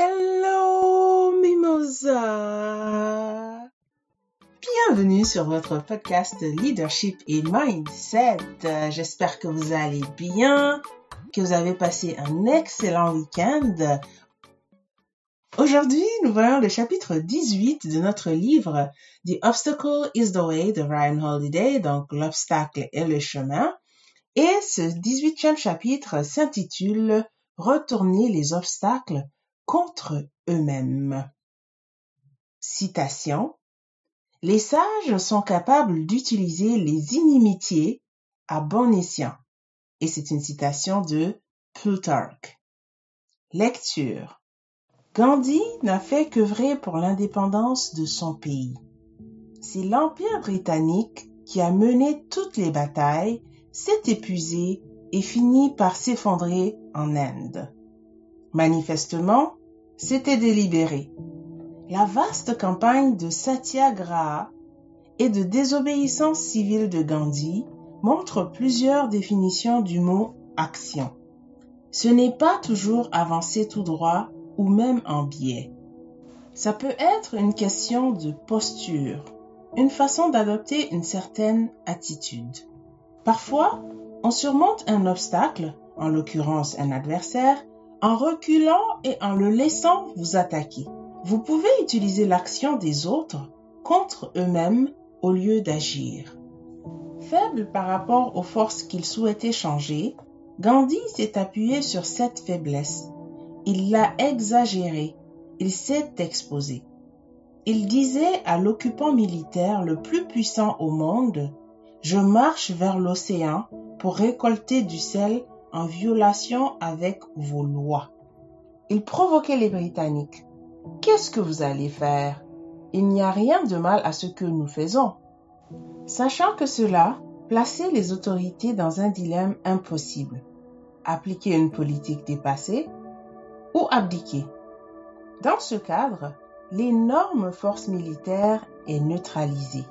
Hello Mimosa Bienvenue sur votre podcast Leadership et Mindset. J'espère que vous allez bien, que vous avez passé un excellent week-end. Aujourd'hui, nous voyons le chapitre 18 de notre livre The Obstacle is the Way de Ryan Holiday, donc l'obstacle est le chemin. Et ce 18e chapitre s'intitule Retourner les obstacles contre eux-mêmes. Citation. Les sages sont capables d'utiliser les inimitiés à bon escient. Et c'est une citation de Plutarque. Lecture. Gandhi n'a fait que vrai pour l'indépendance de son pays. C'est l'Empire britannique qui a mené toutes les batailles, s'est épuisé et finit par s'effondrer en Inde. Manifestement, c'était délibéré. La vaste campagne de Satyagraha et de désobéissance civile de Gandhi montre plusieurs définitions du mot action. Ce n'est pas toujours avancer tout droit ou même en biais. Ça peut être une question de posture, une façon d'adopter une certaine attitude. Parfois, on surmonte un obstacle, en l'occurrence un adversaire, en reculant et en le laissant vous attaquer. Vous pouvez utiliser l'action des autres contre eux-mêmes au lieu d'agir. Faible par rapport aux forces qu'il souhaitait changer, Gandhi s'est appuyé sur cette faiblesse. Il l'a exagérée. Il s'est exposé. Il disait à l'occupant militaire le plus puissant au monde, Je marche vers l'océan pour récolter du sel en violation avec vos lois. Il provoquait les Britanniques. Qu'est-ce que vous allez faire? Il n'y a rien de mal à ce que nous faisons. Sachant que cela plaçait les autorités dans un dilemme impossible. Appliquer une politique dépassée ou abdiquer. Dans ce cadre, l'énorme force militaire est neutralisée.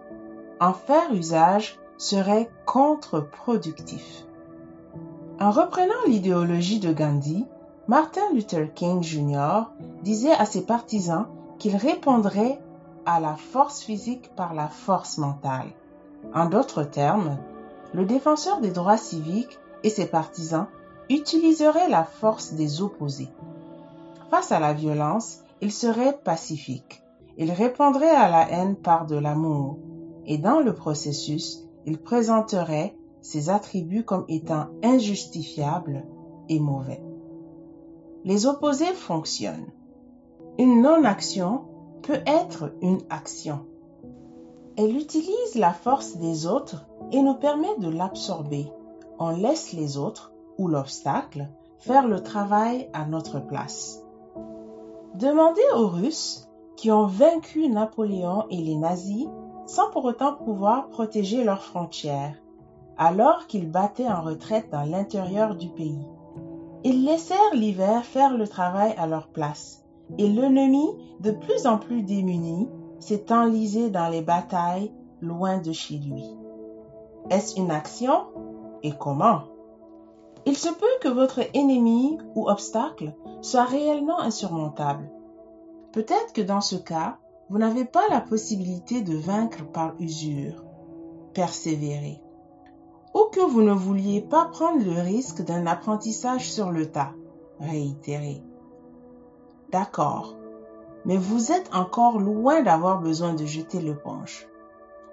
En faire usage serait contre-productif. En reprenant l'idéologie de Gandhi, Martin Luther King Jr. disait à ses partisans qu'il répondrait à la force physique par la force mentale. En d'autres termes, le défenseur des droits civiques et ses partisans utiliseraient la force des opposés. Face à la violence, il serait pacifique. Il répondrait à la haine par de l'amour. Et dans le processus, il présenterait ses attributs comme étant injustifiables et mauvais. Les opposés fonctionnent. Une non-action peut être une action. Elle utilise la force des autres et nous permet de l'absorber. On laisse les autres ou l'obstacle faire le travail à notre place. Demandez aux Russes qui ont vaincu Napoléon et les nazis sans pour autant pouvoir protéger leurs frontières alors qu'ils battaient en retraite dans l'intérieur du pays. Ils laissèrent l'hiver faire le travail à leur place, et l'ennemi, de plus en plus démuni, s'est enlisé dans les batailles loin de chez lui. Est-ce une action? Et comment? Il se peut que votre ennemi ou obstacle soit réellement insurmontable. Peut-être que dans ce cas, vous n'avez pas la possibilité de vaincre par usure. Persévérez ou que vous ne vouliez pas prendre le risque d'un apprentissage sur le tas. Réitérez. D'accord, mais vous êtes encore loin d'avoir besoin de jeter le l'éponge.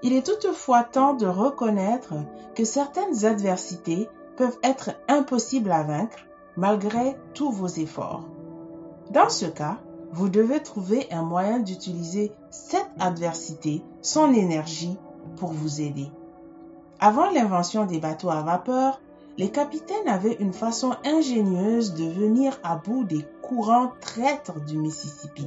Il est toutefois temps de reconnaître que certaines adversités peuvent être impossibles à vaincre malgré tous vos efforts. Dans ce cas, vous devez trouver un moyen d'utiliser cette adversité, son énergie, pour vous aider. Avant l'invention des bateaux à vapeur, les capitaines avaient une façon ingénieuse de venir à bout des courants traîtres du Mississippi.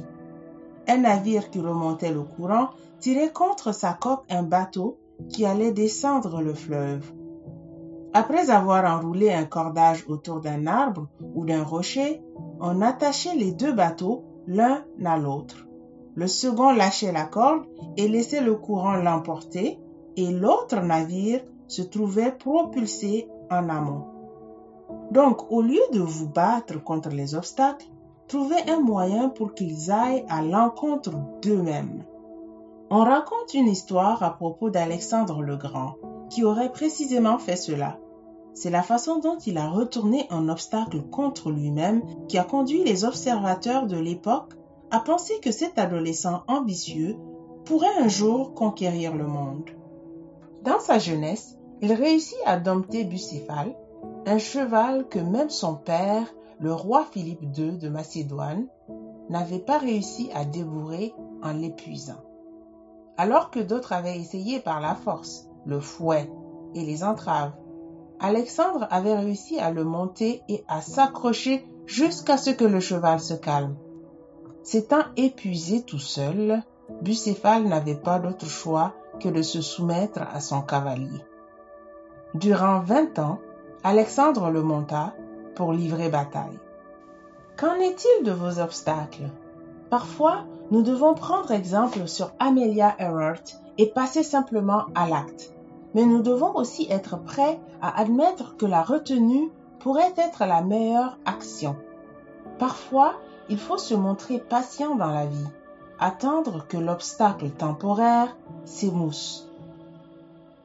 Un navire qui remontait le courant tirait contre sa coque un bateau qui allait descendre le fleuve. Après avoir enroulé un cordage autour d'un arbre ou d'un rocher, on attachait les deux bateaux l'un à l'autre. Le second lâchait la corde et laissait le courant l'emporter et l'autre navire se trouvait propulsé en amont. Donc, au lieu de vous battre contre les obstacles, trouver un moyen pour qu'ils aillent à l'encontre d'eux-mêmes. On raconte une histoire à propos d'Alexandre le Grand, qui aurait précisément fait cela. C'est la façon dont il a retourné un obstacle contre lui-même qui a conduit les observateurs de l'époque à penser que cet adolescent ambitieux pourrait un jour conquérir le monde. Dans sa jeunesse, il réussit à dompter Bucéphale, un cheval que même son père, le roi Philippe II de Macédoine, n'avait pas réussi à débourrer en l'épuisant. Alors que d'autres avaient essayé par la force, le fouet et les entraves, Alexandre avait réussi à le monter et à s'accrocher jusqu'à ce que le cheval se calme. S'étant épuisé tout seul, Bucéphale n'avait pas d'autre choix que de se soumettre à son cavalier. Durant vingt ans, Alexandre le monta pour livrer bataille. Qu'en est-il de vos obstacles? Parfois, nous devons prendre exemple sur Amelia Earhart et passer simplement à l'acte. Mais nous devons aussi être prêts à admettre que la retenue pourrait être la meilleure action. Parfois, il faut se montrer patient dans la vie, attendre que l'obstacle temporaire s'émousse.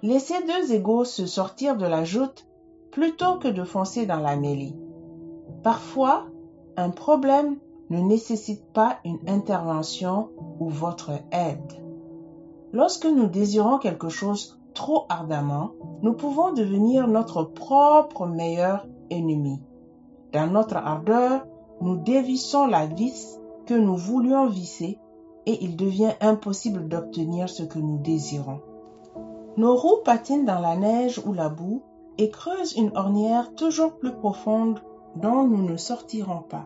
Laisser deux égaux se sortir de la joute plutôt que de foncer dans la mêlée. Parfois, un problème ne nécessite pas une intervention ou votre aide. Lorsque nous désirons quelque chose trop ardemment, nous pouvons devenir notre propre meilleur ennemi. Dans notre ardeur, nous dévissons la vis que nous voulions visser et il devient impossible d'obtenir ce que nous désirons. Nos roues patinent dans la neige ou la boue et creusent une ornière toujours plus profonde dont nous ne sortirons pas.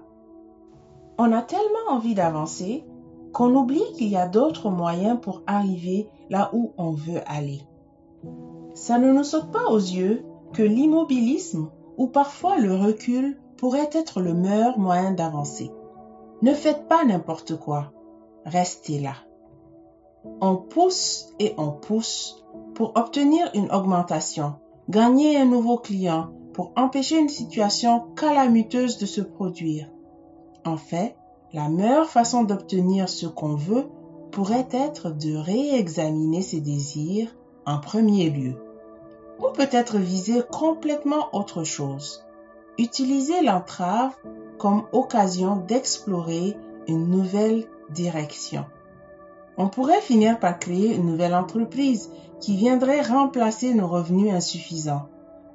On a tellement envie d'avancer qu'on oublie qu'il y a d'autres moyens pour arriver là où on veut aller. Ça ne nous saute pas aux yeux que l'immobilisme ou parfois le recul pourrait être le meilleur moyen d'avancer. Ne faites pas n'importe quoi. Restez là. On pousse et on pousse pour obtenir une augmentation, gagner un nouveau client, pour empêcher une situation calamiteuse de se produire. En fait, la meilleure façon d'obtenir ce qu'on veut pourrait être de réexaminer ses désirs en premier lieu. Ou peut-être viser complètement autre chose. Utiliser l'entrave comme occasion d'explorer une nouvelle direction. On pourrait finir par créer une nouvelle entreprise qui viendrait remplacer nos revenus insuffisants.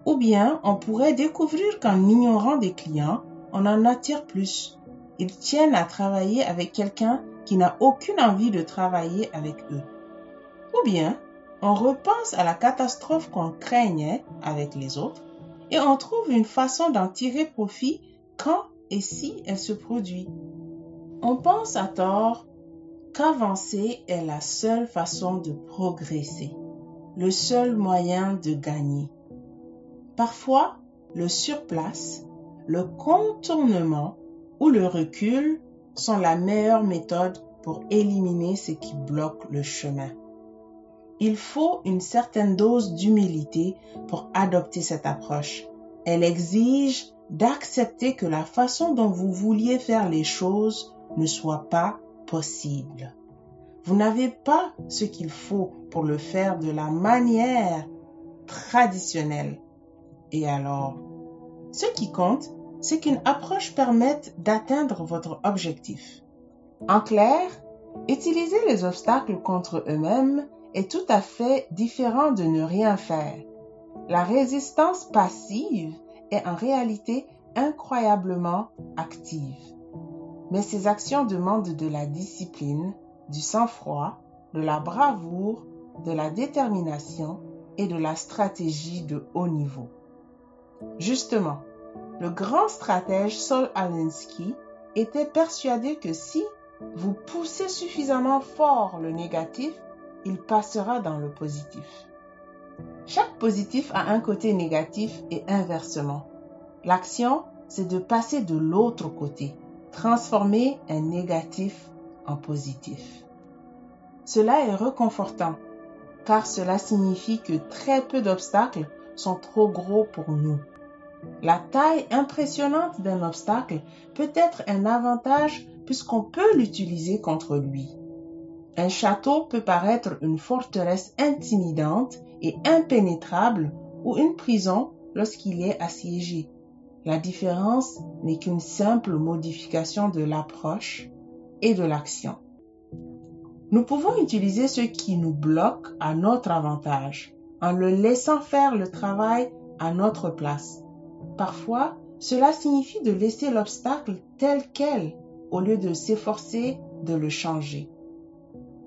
Ou bien on pourrait découvrir qu'en ignorant des clients, on en attire plus. Ils tiennent à travailler avec quelqu'un qui n'a aucune envie de travailler avec eux. Ou bien on repense à la catastrophe qu'on craignait avec les autres et on trouve une façon d'en tirer profit quand et si elle se produit. On pense à tort qu'avancer est la seule façon de progresser, le seul moyen de gagner. Parfois, le surplace, le contournement ou le recul sont la meilleure méthode pour éliminer ce qui bloque le chemin. Il faut une certaine dose d'humilité pour adopter cette approche. Elle exige d'accepter que la façon dont vous vouliez faire les choses ne soit pas possible. Vous n'avez pas ce qu'il faut pour le faire de la manière traditionnelle. Et alors, ce qui compte, c'est qu'une approche permette d'atteindre votre objectif. En clair, utiliser les obstacles contre eux-mêmes est tout à fait différent de ne rien faire. La résistance passive est en réalité incroyablement active. Mais ces actions demandent de la discipline, du sang-froid, de la bravoure, de la détermination et de la stratégie de haut niveau. Justement, le grand stratège Saul Alinsky était persuadé que si vous poussez suffisamment fort le négatif, il passera dans le positif. Chaque positif a un côté négatif et inversement. L'action, c'est de passer de l'autre côté transformer un négatif en positif. Cela est reconfortant car cela signifie que très peu d'obstacles sont trop gros pour nous. La taille impressionnante d'un obstacle peut être un avantage puisqu'on peut l'utiliser contre lui. Un château peut paraître une forteresse intimidante et impénétrable ou une prison lorsqu'il est assiégé. La différence n'est qu'une simple modification de l'approche et de l'action. Nous pouvons utiliser ce qui nous bloque à notre avantage en le laissant faire le travail à notre place. Parfois, cela signifie de laisser l'obstacle tel quel au lieu de s'efforcer de le changer.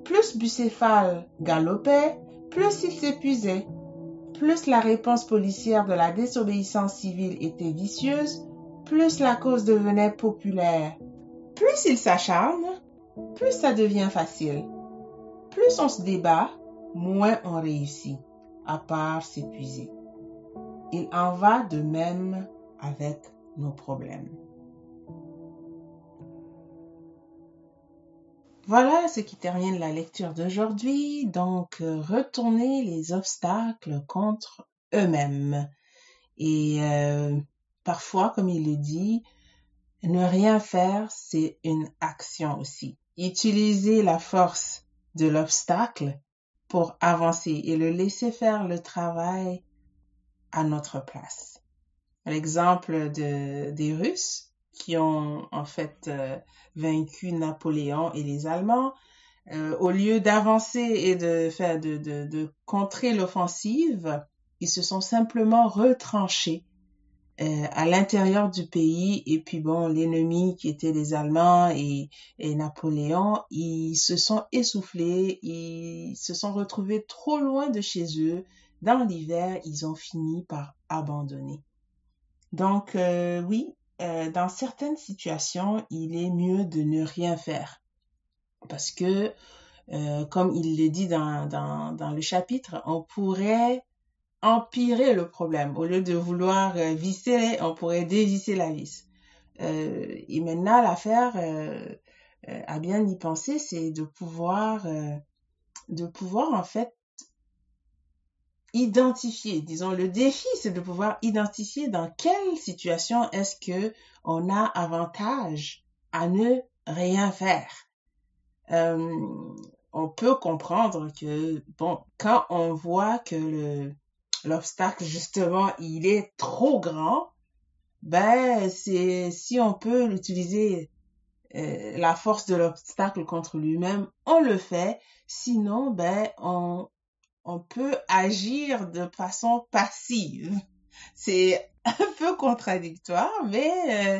Plus Bucéphale galopait, plus il s'épuisait. Plus la réponse policière de la désobéissance civile était vicieuse, plus la cause devenait populaire. Plus il s'acharne, plus ça devient facile. Plus on se débat, moins on réussit, à part s'épuiser. Il en va de même avec nos problèmes. Voilà ce qui termine la lecture d'aujourd'hui. Donc, euh, retourner les obstacles contre eux-mêmes. Et euh, parfois, comme il le dit, ne rien faire, c'est une action aussi. Utiliser la force de l'obstacle pour avancer et le laisser faire le travail à notre place. L'exemple de, des Russes qui ont en fait euh, vaincu Napoléon et les Allemands, euh, au lieu d'avancer et de faire de, de, contrer l'offensive, ils se sont simplement retranchés euh, à l'intérieur du pays. Et puis bon l'ennemi qui était les Allemands et, Napoléon ils se sont essoufflés ils se sont retrouvés trop loin de chez eux. Dans l'hiver ils ont fini par abandonner. Donc oui euh, dans certaines situations il est mieux de ne rien faire parce que comme il le dit dans, dans, dans le chapitre on pourrait empirer le problème. Au lieu de vouloir euh, visser, on pourrait dévisser la vis. Euh, et maintenant, l'affaire, euh, euh, à bien y penser, c'est de pouvoir, de pouvoir en fait identifier. Disons, le défi, c'est de pouvoir identifier dans quelle situation est-ce que on a avantage à ne rien faire. on peut comprendre que, bon, quand on voit que le, l'obstacle justement il est trop grand, ben c'est si on peut l'utiliser euh, la force de l'obstacle contre lui-même, on le fait. Sinon, ben on on peut agir de façon passive. C'est un peu contradictoire, mais euh,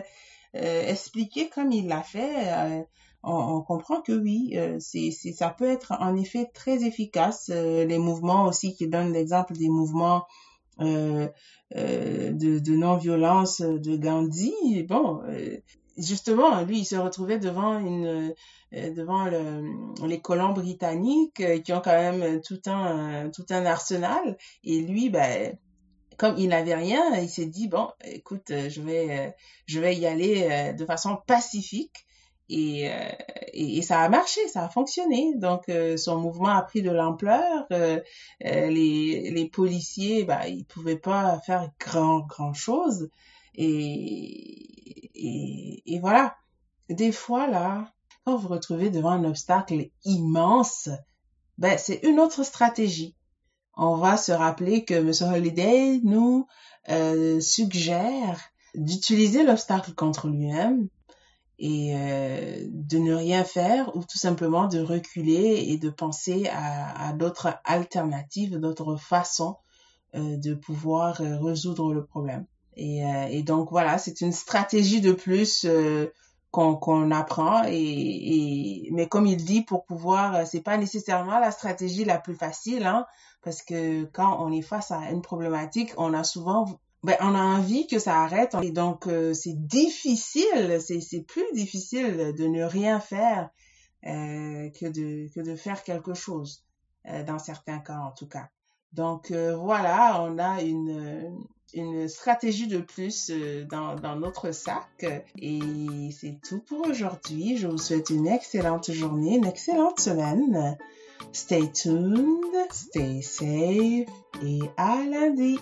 euh, expliquer comme il l'a fait, on, comprend que oui, euh, c'est, ça peut être en effet très efficace. Euh, les mouvements aussi qui donnent l'exemple des mouvements euh, de, de non-violence de Gandhi. Bon, justement, lui, il se retrouvait devant une devant le, les colons britanniques qui ont quand même tout un tout un arsenal et lui ben comme il n'avait rien il s'est dit bon écoute je vais je vais y aller de façon pacifique et, euh, et, et, ça a marché, ça a fonctionné. Donc euh, son mouvement a pris de l'ampleur. Euh, les, les policiers, bah, ils pouvaient pas faire grand grand chose. Et, et, et voilà. Des fois là, quand vous vous retrouvez devant un obstacle immense, ben c'est une autre stratégie. On va se rappeler que M. Holiday nous suggère d'utiliser l'obstacle contre lui-même et euh, de ne rien faire ou tout simplement de reculer et de penser à, à d'autres alternatives, d'autres façons euh, de pouvoir euh, résoudre le problème. Et, euh, et donc voilà, c'est une stratégie de plus euh, qu'on qu'on apprend. Et, et, mais comme il dit, pour pouvoir, c'est pas nécessairement la stratégie la plus facile, hein, parce que quand on est face à une problématique, on a souvent ben, on a envie que ça arrête. Et donc, euh, c'est difficile, c'est plus difficile de ne rien faire euh, que, de, que de faire quelque chose, euh, dans certains cas en tout cas. Donc, euh, voilà, on a une, une stratégie de plus euh, dans, dans notre sac. Et c'est tout pour aujourd'hui. Je vous souhaite une excellente journée, une excellente semaine. Stay tuned, stay safe et à lundi.